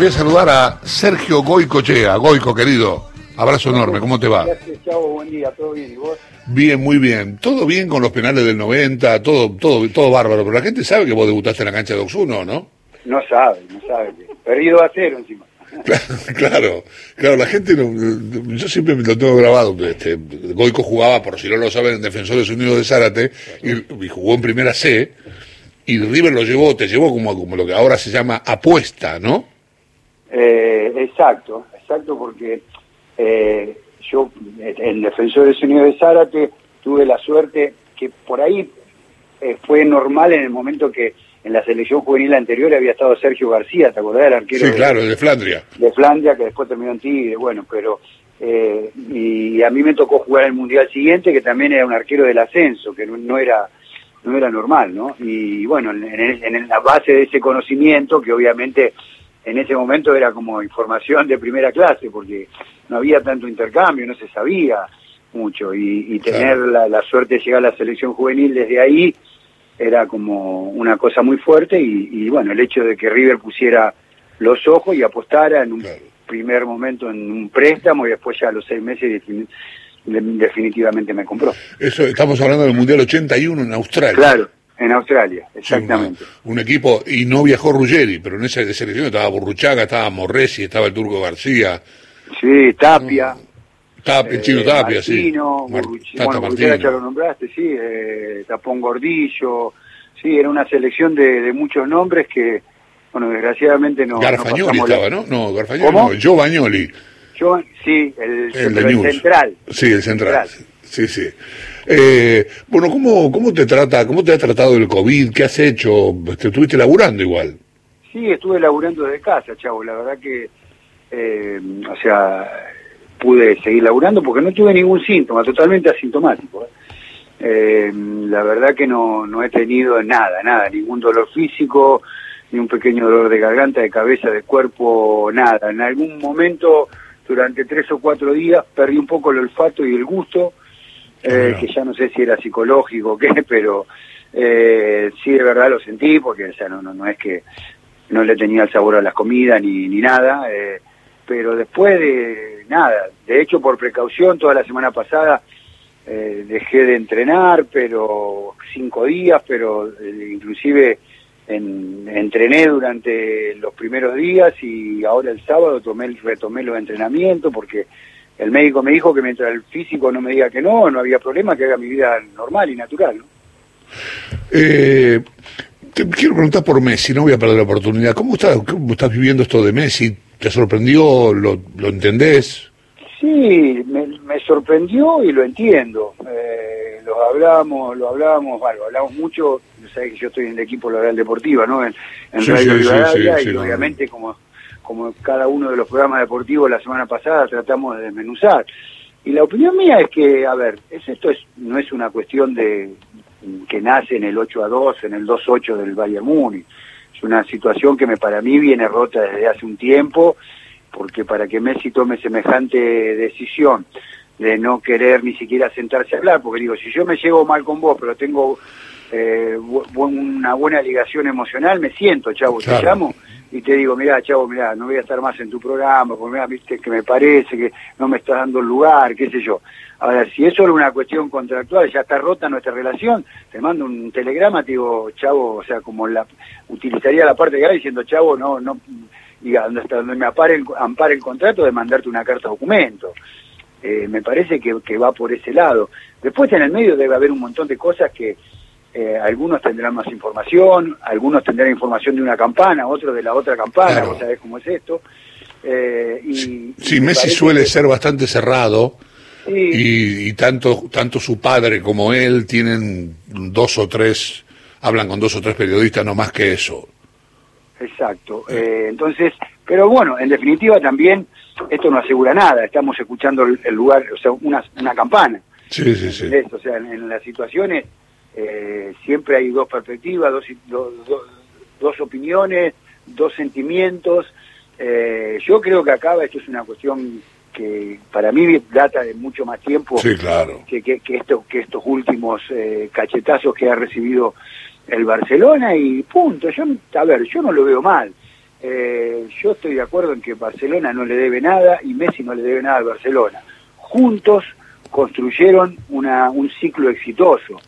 Voy a saludar a Sergio Goicochea. Goico, querido. Abrazo enorme, ¿cómo te va? Gracias, chavo, buen día, todo bien, ¿y vos? Bien, muy bien. Todo bien con los penales del 90, todo, todo, todo bárbaro. Pero la gente sabe que vos debutaste en la cancha de Oxuno, ¿no? No sabe, no sabe. Perdido a cero encima. Claro, claro, la gente, no, yo siempre me lo tengo grabado, este, Goico jugaba, por si no lo saben, en Defensores Unidos de Zárate, y, y jugó en Primera C, y River lo llevó, te llevó como, como lo que ahora se llama apuesta, ¿no? Eh, exacto, exacto, porque eh, yo en Defensores Unidos de Zárate tuve la suerte que por ahí eh, fue normal en el momento que en la selección juvenil anterior había estado Sergio García, ¿te acordás del arquero? Sí, claro, de Flandria. De Flandria, que después terminó en Tigre, bueno, pero... Eh, y a mí me tocó jugar el Mundial siguiente, que también era un arquero del ascenso, que no, no era no era normal, ¿no? Y bueno, en, en, en, la base de ese conocimiento, que obviamente en ese momento era como información de primera clase, porque no había tanto intercambio, no se sabía mucho, y, y tener Claro. la, la suerte de llegar a la selección juvenil desde ahí era como una cosa muy fuerte, y, y bueno, el hecho de que River pusiera los ojos y apostara en un Claro. primer momento en un préstamo y después ya a los seis meses defini- de- definitivamente me compró. Eso, estamos hablando del Mundial 81 en Australia. Claro, en Australia, exactamente. un equipo, y no viajó Ruggeri, pero en esa selección estaba Burruchaga, estaba Morresi, estaba el Turco García, Sí, Tapia. Tapia, el chino eh, Tapia, sí. Mar- Tata bueno, Martino. ya lo nombraste, sí, eh, Tapón Gordillo, sí, era una selección de, de muchos nombres que, bueno, desgraciadamente no, no Garfagnoli estaba, ¿no? No, Garfagnoli no, Joe Bagnoli, Yo, sí, el, central. Sí, el central. Sí, sí. Eh, bueno, ¿cómo, ¿cómo te trata, cómo te ha tratado el COVID? ¿Qué has hecho? Te estuviste laburando igual. Sí, estuve laburando desde casa, chavo. La verdad que, eh, o sea, pude seguir laburando porque no tuve ningún síntoma, totalmente asintomático. ¿eh? Eh, la verdad que no, no he tenido nada, nada, ningún dolor físico, ni un pequeño dolor de garganta, de cabeza, de cuerpo, nada. En algún momento, durante tres o cuatro días, perdí un poco el olfato y el gusto, eh, que ya no sé si era psicológico o qué, pero eh, sí de verdad lo sentí, porque o sea, no, no, no es que no le tenía el sabor a las comidas ni, ni nada, eh, pero después de nada, de hecho por precaución toda la semana pasada eh, dejé de entrenar, pero cinco días, pero eh, inclusive en- entrené durante los primeros días y ahora el sábado tomé, retomé los entrenamientos porque el médico me dijo que mientras el físico no me diga que no, no había problema, que haga mi vida normal y natural. ¿no? Eh, te quiero preguntar por Messi, no voy a perder la oportunidad. ¿Cómo estás, cómo estás viviendo esto de Messi? ¿Te sorprendió? ¿Lo, lo entendés? Sí, me, me sorprendió y lo entiendo. Eh, lo hablamos, lo hablamos, bueno, hablamos mucho. Sabes que yo estoy en el equipo Laboral Deportiva, ¿no? En, en Sí, Radio sí, sí, y no, obviamente como cada uno de los programas deportivos la semana pasada tratamos de desmenuzar. Y la opinión mía es que, a ver, es, esto es, no es una cuestión de que nace en el 8 a 2, en el 2 8 del Bayern Múnich. Es una situación que me para mí viene rota desde hace un tiempo, porque para que Messi tome semejante decisión de no querer ni siquiera sentarse a hablar, porque digo, si yo me llevo mal con vos, pero tengo eh, una buena ligación emocional, me siento, chavo, Claro. te llamo y te digo, mirá, chavo, mirá, no voy a estar más en tu programa, porque mirá, viste que me parece que no me estás dando el lugar, qué sé yo. Ahora, si eso es una cuestión contractual, ya está rota nuestra relación, te mando un telegrama, te digo, chavo, o sea, como la utilizaría la parte de acá diciendo, chavo, no, no, donde, hasta donde me apare el, ampare el contrato de mandarte una carta documento. Eh, me parece que, que va por ese lado. Después en el medio debe haber un montón de cosas que eh, algunos tendrán más información, algunos tendrán información de una campana, otros de la otra campana, Claro. vos sabés cómo es esto. Eh, y, Sí, y Messi suele que- ser bastante cerrado sí, y, y tanto, tanto su padre como él tienen dos o tres, hablan con dos o tres periodistas, no más que eso. Exacto. Eh, entonces, pero bueno, en definitiva también esto no asegura nada. Estamos escuchando el, el lugar, o sea, una, una campana. Sí, sí, sí. ¿entendés? O sea, en, en las situaciones eh, siempre hay dos perspectivas, dos, dos, dos, dos opiniones, dos sentimientos. Eh, yo creo que acá esto es una cuestión que para mí data de mucho más tiempo Sí, claro. que, que, que, esto, que estos últimos eh, cachetazos que ha recibido el Barcelona y punto. Yo, a ver, yo no lo veo mal. eh, yo estoy de acuerdo en que Barcelona no le debe nada y Messi no le debe nada al Barcelona. Juntos construyeron una, un ciclo exitoso.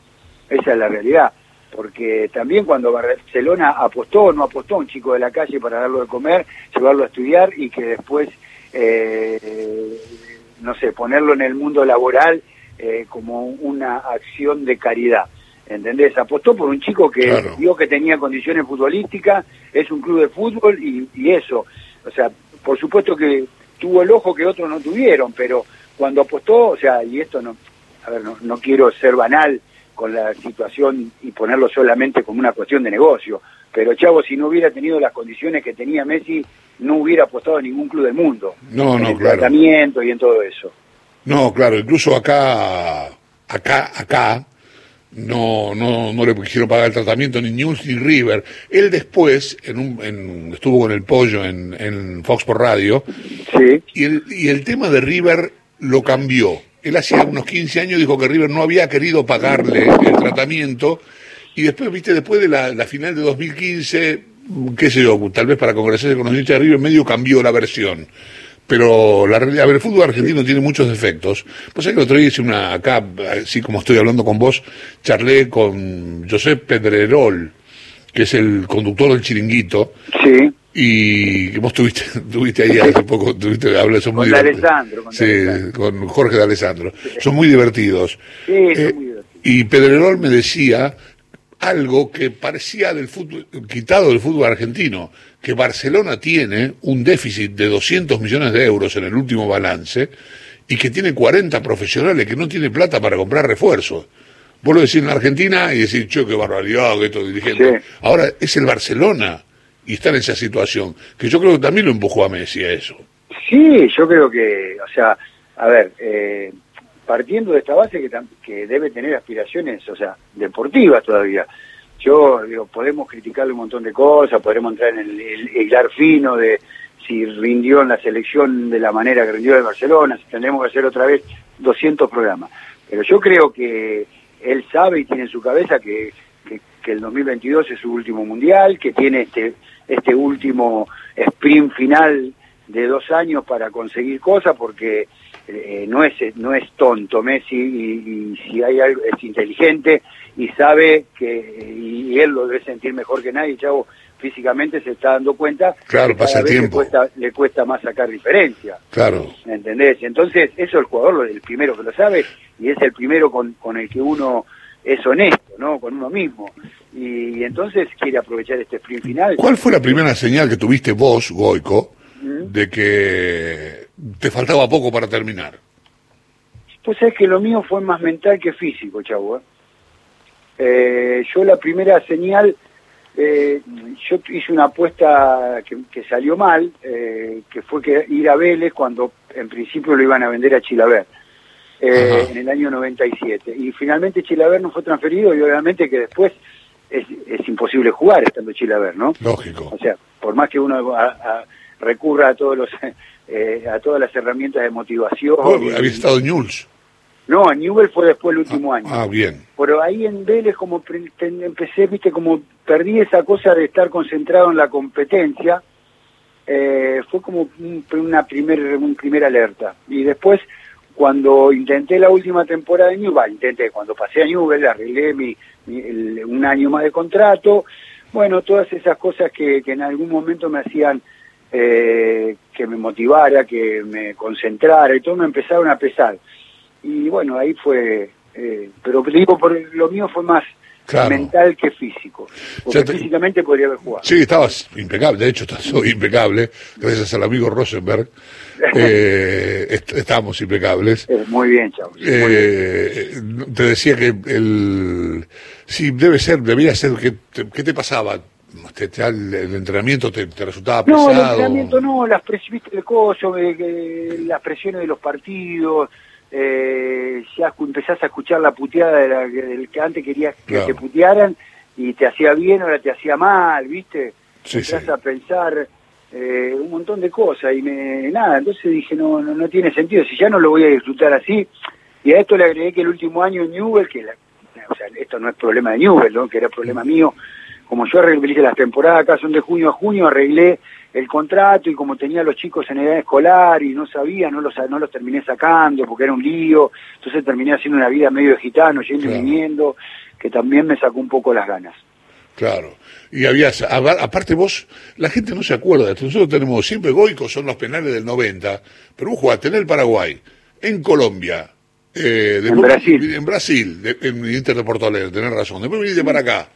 Esa es la realidad. Porque también cuando Barcelona apostó o no apostó a un chico de la calle para darlo de comer, llevarlo a estudiar y que después, eh, no sé, ponerlo en el mundo laboral eh, como una acción de caridad. ¿Entendés? Apostó por un chico que vio que tenía condiciones futbolísticas, es un club de fútbol y, y eso. O sea, por supuesto que tuvo el ojo que otros no tuvieron, pero cuando apostó, o sea, y esto no, a ver, no, no quiero ser banal con la situación y ponerlo solamente como una cuestión de negocio, pero Chavo, si no hubiera tenido las condiciones que tenía Messi, no hubiera apostado a ningún club del mundo. No, en no, el claro. tratamiento y en todo eso. No, claro, incluso acá, acá, acá, no, no, no le quisieron pagar el tratamiento ni News ni River. Él después, en un, en, estuvo con el pollo en, en Fox por Radio, Sí, y el, y el tema de River lo cambió. Él hacía unos 15 años dijo que River no había querido pagarle el tratamiento, y después, viste, después de la, final de 2015, qué sé yo, tal vez para congresarse con los hinchas de River, medio cambió la versión. Pero la realidad, a ver, el fútbol argentino tiene muchos defectos. Pues el otro día hice una, acá, así como estoy hablando con vos, charlé con José Pedrerol, que es el conductor del chiringuito, sí. Y que vos tuviste, tuviste ahí hace poco, tuviste, hablé, son muy Con. Alessandro, con Sí, Alessandro. con Jorge de Alessandro. Son muy divertidos. Sí, Eh, son muy divertidos. y Pedrerol me decía algo que parecía del fútbol, quitado del fútbol argentino, que Barcelona tiene un déficit de 200 millones de euros en el último balance y que tiene 40 profesionales que no tiene plata para comprar refuerzos. Vos lo decís en la Argentina y decís, che, qué barbaridad, que estos dirigentes. Sí. Ahora es el Barcelona y está en esa situación, que yo creo que también lo empujó a Messi a eso. Sí, yo creo que, o sea, a ver, eh, partiendo de esta base que, que debe tener aspiraciones, o sea, deportivas todavía. Yo digo, podemos criticarle un montón de cosas, podremos entrar en el, el hilar fino de si rindió en la selección de la manera que rindió de Barcelona, si tendremos que hacer otra vez 200 programas. Pero yo creo que él sabe y tiene en su cabeza que, que, el 2022 es su último mundial, que tiene este, este último sprint final de dos años para conseguir cosas, porque eh, no es no es tonto Messi y, y si hay algo es inteligente y sabe que y él lo debe sentir mejor que nadie Chavo físicamente se está dando cuenta Claro, que pasa cada vez le tiempo. cuesta, le cuesta más sacar diferencia Claro. ¿me ¿entendés? entonces eso el jugador lo- el primero que lo sabe y es el primero con, con el que uno es honesto no con uno mismo y, entonces quiere aprovechar este sprint final ¿Cuál fue la primera señal que tuviste vos, Goico, ¿Mm? de que te faltaba poco para terminar? Pues es que lo mío fue más mental que físico, chavo. ¿eh? Eh, yo la primera señal, eh, yo hice una apuesta que, que salió mal, eh, que fue que ir a Vélez cuando en principio lo iban a vender a Chilaver. Eh, en el año 97. Y finalmente Chilaver no fue transferido y obviamente que después es, es imposible jugar estando Chilaver, ¿no? Lógico. O sea, por más que uno a- a- recurra a todos los eh, a todas las herramientas de motivación. Y- habías estado en Newell's. no, en Newell fue después el último año. Ah, bien. Pero ahí en Vélez como empecé, viste, como perdí esa cosa de estar concentrado en la competencia, eh, fue como un, una primer, un primer alerta. Y después, cuando intenté la última temporada de Newell, intenté, cuando pasé a Newell, arreglé mi, mi- el- un año más de contrato, bueno, todas esas cosas que, que en algún momento me hacían eh, que me motivara, que me concentrara y todo me empezaron a pesar. Y bueno, ahí fue, eh, pero digo, por lo mío fue más Claro. mental que físico, porque te- físicamente podría haber jugado. Sí, estabas impecable. De hecho, estás impecable. Gracias al amigo Rosenberg. Eh, est- estábamos impecables. Eh, muy bien, bien. Eh, te decía que el sí debe ser debía ser te- qué te pasaba Te- el, el entrenamiento te, resultaba No, el pesado entrenamiento no, las pres eh, las presiones de los partidos, eh, ya empezás a escuchar la puteada de la- del que antes querías que Claro. te putearan y te hacía bien, ahora te hacía mal, ¿viste? Sí, Empezás sí. a pensar eh, un montón de cosas y me, nada, entonces dije, no, no, no tiene sentido, si ya no lo voy a disfrutar así, y a esto le agregué que el último año en Newell, que la- o sea, esto no es problema de Newell, ¿no? que era problema mío, como yo arreglé las temporadas acá son de junio a junio, arreglé el contrato y como tenía los chicos en edad escolar y no sabía, no los, no los terminé sacando porque era un lío, entonces terminé haciendo una vida medio de gitano, yendo y viniendo, que también me sacó un poco las ganas. Claro. Y había, aparte vos, la gente no se acuerda, nosotros tenemos siempre Goico, son los penales del 90, pero vos jugaste en el Paraguay, en Colombia, eh, en Brasil, en Brasil, en Inter de Porto Alegre, tenés razón, después viniste para acá.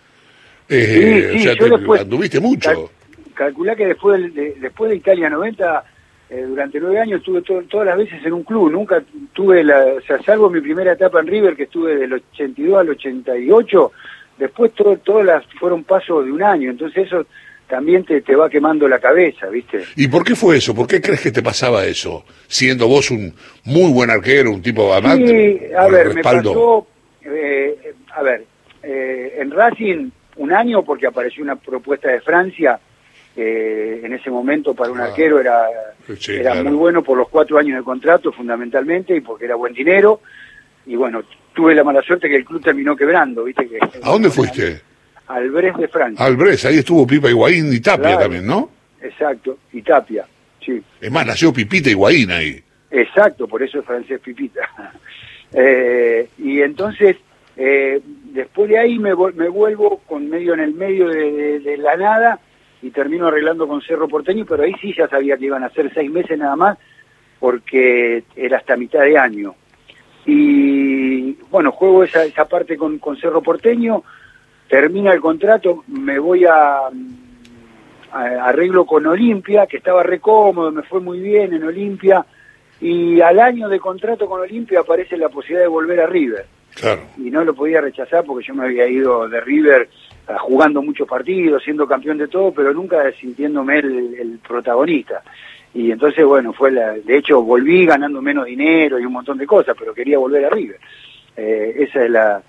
Eh, sí, sí, o sea, después, anduviste mucho. calculá que después de, después de Italia 90, eh, durante nueve años estuve todas las veces en un club, nunca tuve la, o sea, salvo mi primera etapa en River, que estuve del 82 al 88, después todo, todas las fueron pasos de un año, entonces eso también te, te va quemando la cabeza, ¿viste? ¿Y por qué fue eso? ¿Por qué crees que te pasaba eso? Siendo vos un muy buen arquero, un tipo amante. Sí, a ver, me pasó, eh, a ver, en Racing un año porque apareció una propuesta de Francia, eh, en ese momento para un ah. arquero era, era muy bueno por los cuatro años de contrato fundamentalmente y porque era buen dinero. Y bueno, tuve la mala suerte que el club terminó quebrando, ¿viste? Que, ¿A dónde fuiste? Al Brest de Francia. Al Brest, ahí estuvo Pipa Higuaín y Tapia también, ¿no? Exacto, y Tapia, sí. Es más, nació Pipita Higuaín ahí. Exacto, por eso es francés Pipita. eh, y entonces, eh, después de ahí me, me, vuelvo con medio en el medio de, la nada y termino arreglando con Cerro Porteño, pero ahí sí ya sabía que iban a ser seis meses nada más, porque era hasta mitad de año. Y bueno, juego esa, esa parte con, Cerro Porteño, termina el contrato, me voy a, arreglo con Olimpia, que estaba re cómodo, me fue muy bien en Olimpia, y al año de contrato con Olimpia aparece la posibilidad de volver a River. Y no lo podía rechazar porque yo me había ido de River ah, jugando muchos partidos, siendo campeón de todo, pero nunca sintiéndome el, protagonista. Y entonces, bueno, fue la, de hecho volví ganando menos dinero y un montón de cosas, pero quería volver a River. Eh, esa es la,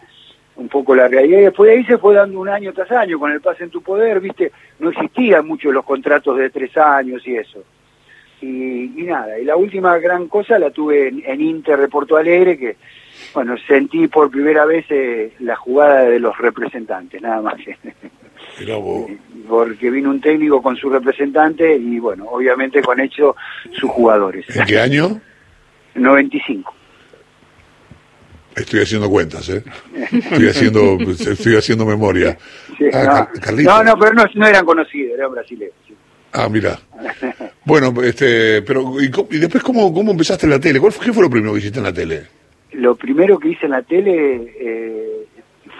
un poco la realidad. Y después de ahí se fue dando un año tras año, con el pase en tu poder, viste, no existían mucho los contratos de tres años y eso. Y, nada, y la última gran cosa la tuve en, Inter de Porto Alegre, que, bueno, sentí por primera vez eh, la jugada de los representantes, nada más. Porque vino un técnico con su representante y, bueno, obviamente con hecho sus jugadores. ¿En qué año? 95. Estoy haciendo cuentas, ¿eh? Estoy haciendo, estoy haciendo memoria. Ah, no, no, pero no, eran conocidos, eran brasileños. Ah, mira. Bueno, este, pero ¿y, después cómo, cómo empezaste en la tele? ¿Cuál fue, ¿Qué fue lo primero que hiciste en la tele? Lo primero que hice en la tele eh,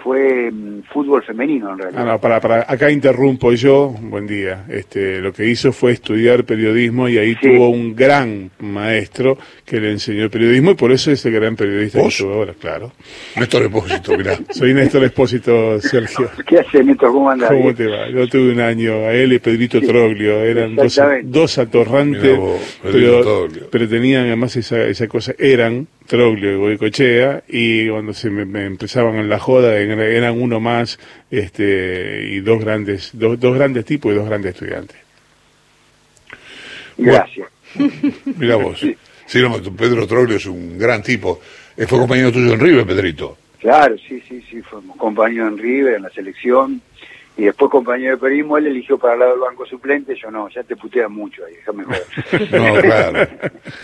fue mm, fútbol femenino en realidad. Ah, para, para, acá interrumpo yo, buen día. Este, lo que hizo fue estudiar periodismo y ahí tuvo un gran maestro que le enseñó el periodismo y por eso es el gran periodista que tuvo ahora, claro. Néstor Espósito, mirá. Soy Néstor Espósito, Sergio. ¿Qué hace Néstor? ¿Cómo? ¿Cómo te va? Yo tuve un año a él y Pedrito Troglio, eran dos, dos atorrantes, pero, pero tenían además esa, esa cosa, eran Troglio y Goicochea, y cuando se me, empezaban en la joda eran uno más este, y dos grandes, dos, dos grandes tipos y dos grandes estudiantes. Gracias. mira vos. Sí. Pedro Troglio es un gran tipo. ¿Fue compañero tuyo en River, Pedrito? Claro, sí, sí, sí, fuimos compañero en River, en la selección y después compañero de periodismo, él eligió para el lado del banco suplente, yo no, ya te putea mucho ahí, déjame joder. no, claro.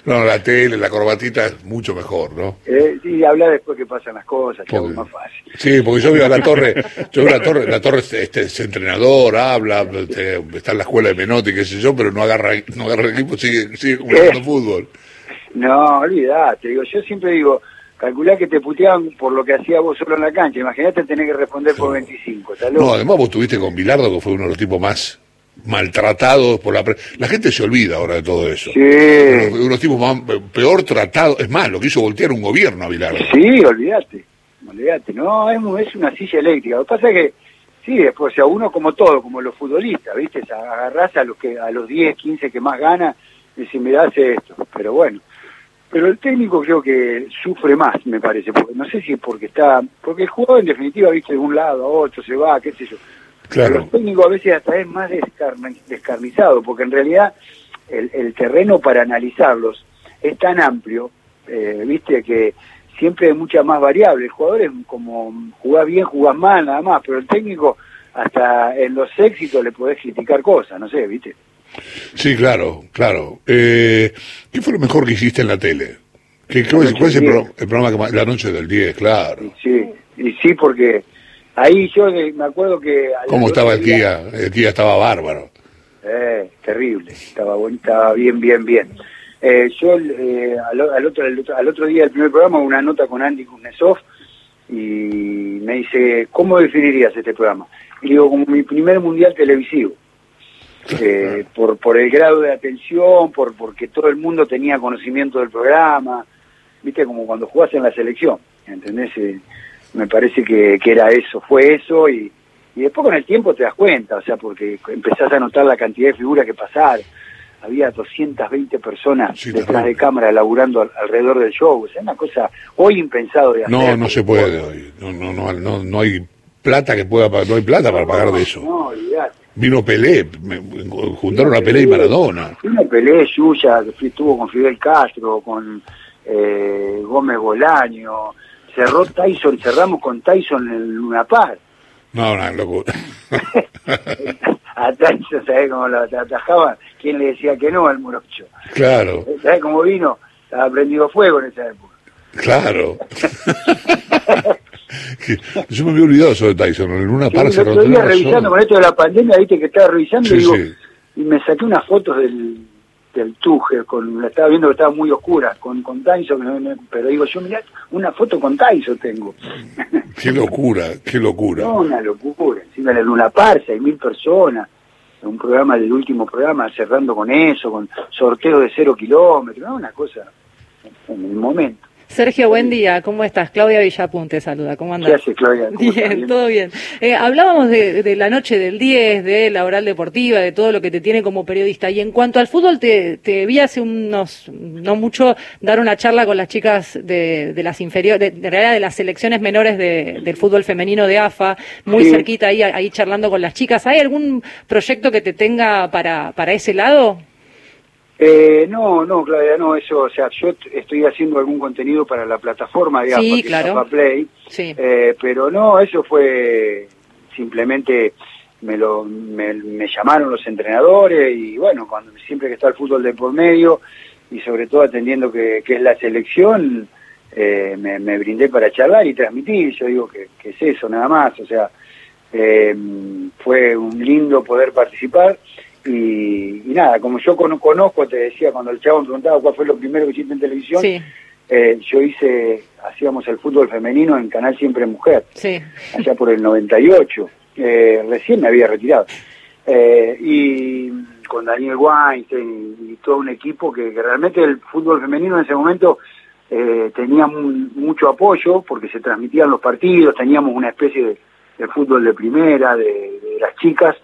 No, la tele, la corbatita es mucho mejor, ¿no? Eh, sí, habla después que pasan las cosas, que es más fácil. Sí, porque yo veo a la torre, yo veo a la torre, la torre este, es entrenador, habla, este, está en la escuela de Menotti, qué sé yo, pero no agarra, no agarra el equipo, sigue, sigue jugando fútbol. No, olvídate, digo, yo siempre digo, calculá que te puteaban por lo que hacía vos solo en la cancha. Imagínate tener que responder por 25. No, además vos estuviste con Bilardo, que fue uno de los tipos más maltratados por la La gente se olvida ahora de todo eso. Sí. Uno, de los tipos más, peor tratados. Es más, lo que hizo voltear un gobierno a Bilardo. Sí, olvídate. Olvídate. No, es, es una silla eléctrica. Lo que pasa es que, sí, después, o sea, uno como todo, como los futbolistas, ¿viste? Agarrás a los, que, a los 10, 15 que más gana y decís, mirá, hace esto. Pero bueno pero el técnico creo que sufre más, me parece, porque no sé si es porque está, porque el jugador en definitiva, viste, de un lado a otro, se va, qué sé yo. Claro. Pero el técnico a veces hasta es más descarnizado, porque en realidad el, terreno para analizarlos es tan amplio, eh, viste, que siempre hay muchas más variables. El jugador es como jugás bien, jugás mal, nada más, pero el técnico hasta en los éxitos le podés criticar cosas, no sé, ¿viste? Sí, claro, claro. Eh, ¿Qué fue lo mejor que hiciste en la tele? ¿Qué, cuál, es el, programa que La Noche del 10, claro? Sí, y sí, porque ahí yo me acuerdo que... ¿Cómo estaba el día? El día estaba bárbaro. Eh, terrible, estaba, estaba bien, bien, bien. Eh, yo eh, al, otro, al, otro, día del primer programa una nota con Andy Kuznetsov y me dice, ¿cómo definirías este programa? Y digo, como mi primer mundial televisivo. Eh, por, por el grado de atención, por porque todo el mundo tenía conocimiento del programa, viste, como cuando jugás en la selección, ¿entendés? Eh, me parece que, que era eso, fue eso y, y después con el tiempo te das cuenta, o sea, porque empezás a notar la cantidad de figuras que pasaron. Había 220 personas detrás de cámara laburando alrededor del show. O sea, una cosa hoy impensado de hacer. No, no se puede hoy. No, no, no, no, hay plata que pueda no hay plata para pagar de eso. No, olvidate. Vino Pelé, juntaron a Pelé y Maradona. Vino Pelé, que estuvo con Fidel Castro, con eh, Gómez Bolaño, cerró Tyson, cerramos con Tyson en el Luna Park. No, una locura. a Tyson, ¿sabés cómo lo atajaba? ¿Quién le decía que no al Morocho? Claro. ¿Sabés cómo vino? Estaba prendido fuego en esa época. Claro. Yo me había olvidado eso de Tyson. En una sí, el otro día revisando con esto de la pandemia, viste que estaba revisando y, digo, y me saqué unas fotos del, del Tuge, con, la estaba viendo que estaba muy oscura, con, con Tyson, pero digo yo, mirá, una foto con Tyson tengo. Qué locura, qué locura. No, una locura. Encima en el Luna Par, seis mil personas, un programa del último programa, cerrando con eso, con sorteo de cero kilómetros, una cosa en el momento. Sergio, buen día. ¿Cómo estás? Claudia Villapun te saluda. ¿Cómo andas? ¿Qué haces, Claudia? Bien, todo bien. Eh, hablábamos de, la noche del 10, de la oral deportiva, de todo lo que te tiene como periodista. Y en cuanto al fútbol, te, vi hace unos, no mucho, dar una charla con las chicas de, las inferiores, de, realidad de las selecciones menores del fútbol femenino de AFA, muy cerquita ahí, ahí charlando con las chicas. ¿Hay algún proyecto que te tenga para, para ese lado? Eh, no, no, Claudia, no, eso, o sea, yo estoy haciendo algún contenido para la plataforma de sí, claro. Play, sí. Eh, pero no, eso fue simplemente me lo me, llamaron los entrenadores y bueno, cuando siempre que está el fútbol de por medio y sobre todo atendiendo que, es la selección, eh, me, brindé para charlar y transmitir, yo digo que, que es eso, nada más, o sea, eh, fue un lindo poder participar y, nada, como yo conozco, te decía, cuando el chavo me preguntaba cuál fue lo primero que hiciste en televisión, eh, yo hice, hacíamos el fútbol femenino en Canal Siempre Mujer, allá por el 98, eh, recién me había retirado. Eh, y con Daniel Weinstein y, todo un equipo que, realmente el fútbol femenino en ese momento tenía mucho apoyo porque se transmitían los partidos, teníamos una especie de, fútbol de primera, de las chicas,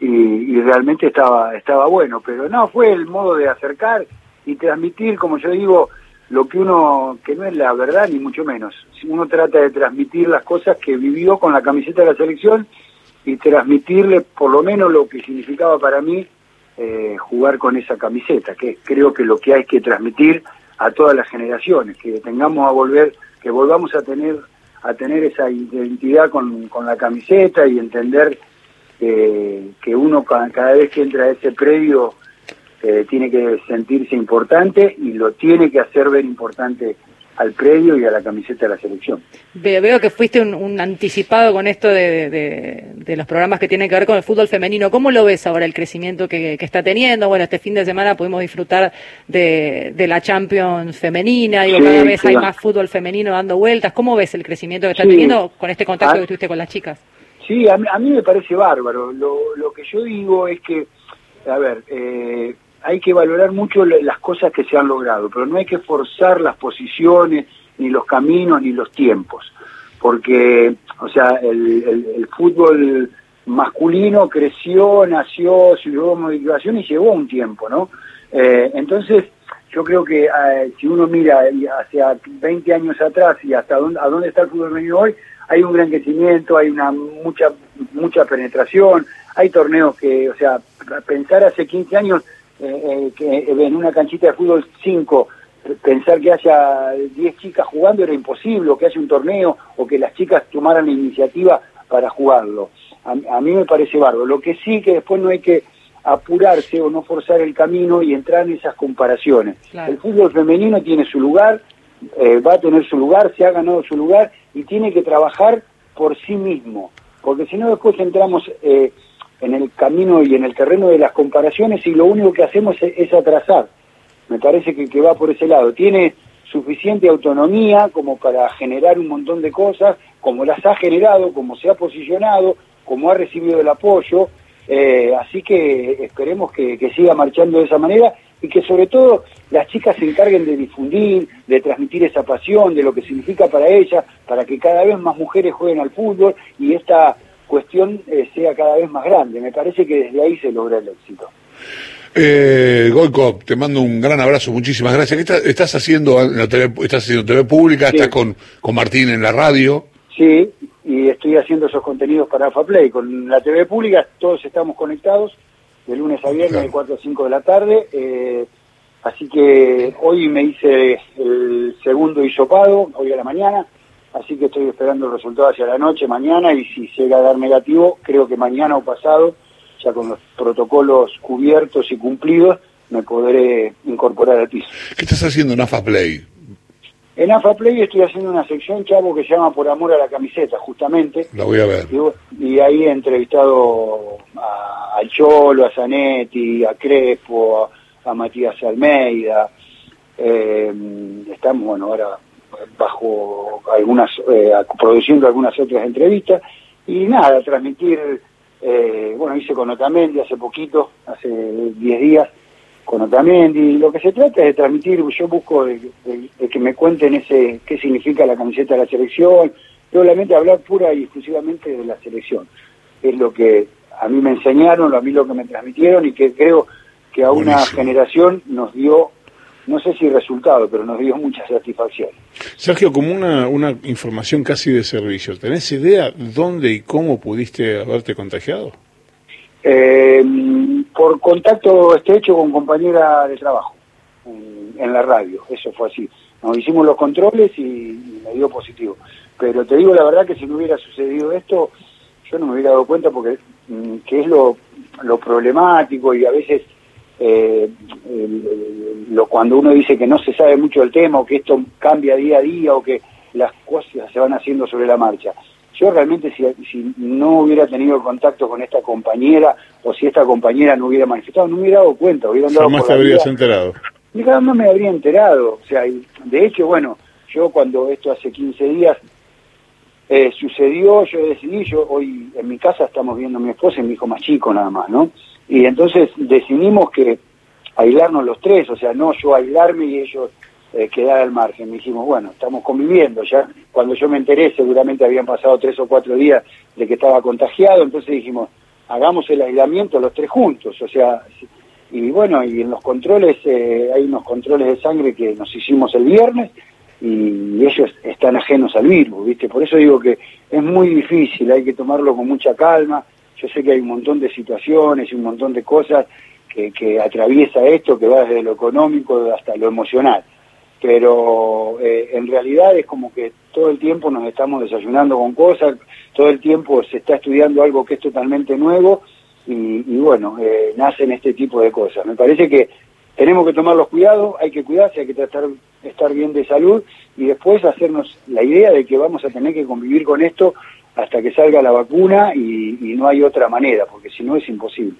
y, realmente estaba, estaba bueno, pero no, fue el modo de acercar y transmitir, como yo digo, lo que uno, que no es la verdad ni mucho menos, uno trata de transmitir las cosas que vivió con la camiseta de la selección y transmitirle por lo menos lo que significaba para mí eh, jugar con esa camiseta, que creo que lo que hay que transmitir a todas las generaciones, que tengamos a volver, que volvamos a tener a tener esa identidad con, con la camiseta y entender que, uno cada, vez que entra a ese predio eh, tiene que sentirse importante y lo tiene que hacer ver importante al predio y a la camiseta de la selección. Veo que fuiste un, anticipado con esto de, los programas que tienen que ver con el fútbol femenino. ¿Cómo lo ves ahora el crecimiento que, está teniendo? Bueno, este fin de semana pudimos disfrutar de, la Champions femenina, y cada vez hay más fútbol femenino dando vueltas. ¿Cómo ves el crecimiento que está teniendo con este contacto ah. que tuviste con las chicas? Sí, a mí, me parece bárbaro. Lo, lo, que yo digo es que, a ver, eh, hay que valorar mucho las cosas que se han logrado, pero no hay que forzar las posiciones, ni los caminos, ni los tiempos. Porque, o sea, el, fútbol masculino creció, nació, se llevó modificación y llevó un tiempo, ¿no? Eh, entonces, yo creo que eh, si uno mira hacia 20 años atrás y hasta dónde, a dónde está el fútbol femenino hoy, hay un gran crecimiento, hay una mucha mucha penetración, hay torneos que, o sea, pensar hace 15 años eh, eh, que en una canchita de fútbol 5 pensar que haya 10 chicas jugando era imposible, o que haya un torneo, o que las chicas tomaran la iniciativa para jugarlo. a, mí me parece bárbaro. Lo que sí que después no hay que apurarse o no forzar el camino y entrar en esas comparaciones. El fútbol femenino tiene su lugar, eh, va a tener su lugar, se ha ganado su lugar y tiene que trabajar por sí mismo, porque si no después entramos eh, en el camino y en el terreno de las comparaciones y lo único que hacemos es, atrasar. Me parece que, que va por ese lado. Tiene suficiente autonomía como para generar un montón de cosas, como las ha generado, como se ha posicionado, como ha recibido el apoyo, eh, así que esperemos que, siga marchando de esa manera y que sobre todo las chicas se encarguen de difundir, de transmitir esa pasión, de lo que significa para ellas, para que cada vez más mujeres jueguen al fútbol y esta cuestión eh, sea cada vez más grande. Me parece que desde ahí se logra el éxito. Eh, Goico, te mando un gran abrazo, muchísimas gracias. ¿Qué estás haciendo en la TV, estás haciendo TV pública? ¿Estás con, con Martín en la radio? Sí, y estoy haciendo esos contenidos para AFA Play. Con la TV pública todos estamos conectados de lunes a viernes de 4 a 5 de la tarde. Eh, así que hoy me hice el segundo hisopado, hoy a la mañana. Así que estoy esperando el resultado hacia la noche, mañana, y si llega a dar negativo, creo que mañana o pasado ya con los protocolos cubiertos y cumplidos, me podré incorporar al piso. ¿Qué estás haciendo en AFA Play? En AFA Play estoy haciendo una sección, chavo, que se llama Por Amor a la Camiseta, justamente. La voy a ver. Y, ahí he entrevistado a, Cholo, a Zanetti, a Crespo, a, Matías Almeida. Eh, estamos, bueno, ahora bajo algunas, eh, produciendo algunas otras entrevistas. Y nada, transmitir eh, bueno, hice con Otamendi hace poquito, hace 10 días, con Otamendi. Lo que se trata es de transmitir, yo busco de, que me cuenten ese qué significa la camiseta de la selección, solamente hablar pura y exclusivamente de la selección. Es lo que a mí me enseñaron, a mí lo que me transmitieron y que creo que a una generación nos dio no sé si resultado, pero nos dio mucha satisfacción. Sergio, como una, una información casi de servicio, ¿tenés idea dónde y cómo pudiste haberte contagiado? Eh, por contacto estrecho con compañera de trabajo en, la radio, eso fue así. Nos hicimos los controles y, me dio positivo. Pero te digo la verdad que si no hubiera sucedido esto, yo no me hubiera dado cuenta porque mm, que es lo, problemático y a veces eh, lo, cuando uno dice que no se sabe mucho del tema o que esto cambia día a día o que las cosas se van haciendo sobre la marcha. Yo realmente si, si no hubiera tenido contacto con esta compañera o si esta compañera no hubiera manifestado, no me hubiera dado cuenta. Hubiera andado Jamás te habrías enterado. Ni cada más me habría enterado. O sea, de hecho, bueno, yo cuando esto hace 15 días eh, sucedió, yo decidí, yo hoy en mi casa estamos viendo a mi esposa y mi hijo más chico nada más, ¿no? Y entonces decidimos que aislarnos los tres, o sea, no yo aislarme y ellos eh, quedar al margen. Dijimos, bueno, estamos conviviendo, ya cuando yo me enteré seguramente habían pasado tres o cuatro días de que estaba contagiado, entonces dijimos, hagamos el aislamiento los tres juntos, o sea, y bueno, y en los controles, eh, hay unos controles de sangre que nos hicimos el viernes y ellos están ajenos al virus, ¿viste? Por eso digo que es muy difícil, hay que tomarlo con mucha calma, yo sé que hay un montón de situaciones y un montón de cosas que, que atraviesa esto, que va desde lo económico hasta lo emocional. Pero eh, en realidad es como que todo el tiempo nos estamos desayunando con cosas, todo el tiempo se está estudiando algo que es totalmente nuevo y, bueno, eh, nacen este tipo de cosas. Me parece que tenemos que tomar los cuidados, hay que cuidarse, hay que tratar de estar bien de salud y después hacernos la idea de que vamos a tener que convivir con esto hasta que salga la vacuna y, no hay otra manera, porque si no es imposible.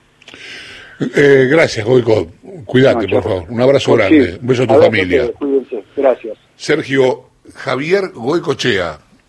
Eh, gracias, Goico. Cuídate, por favor. Un abrazo grande. Un beso a tu familia. Cuídense. Gracias. Sergio Javier Goicochea.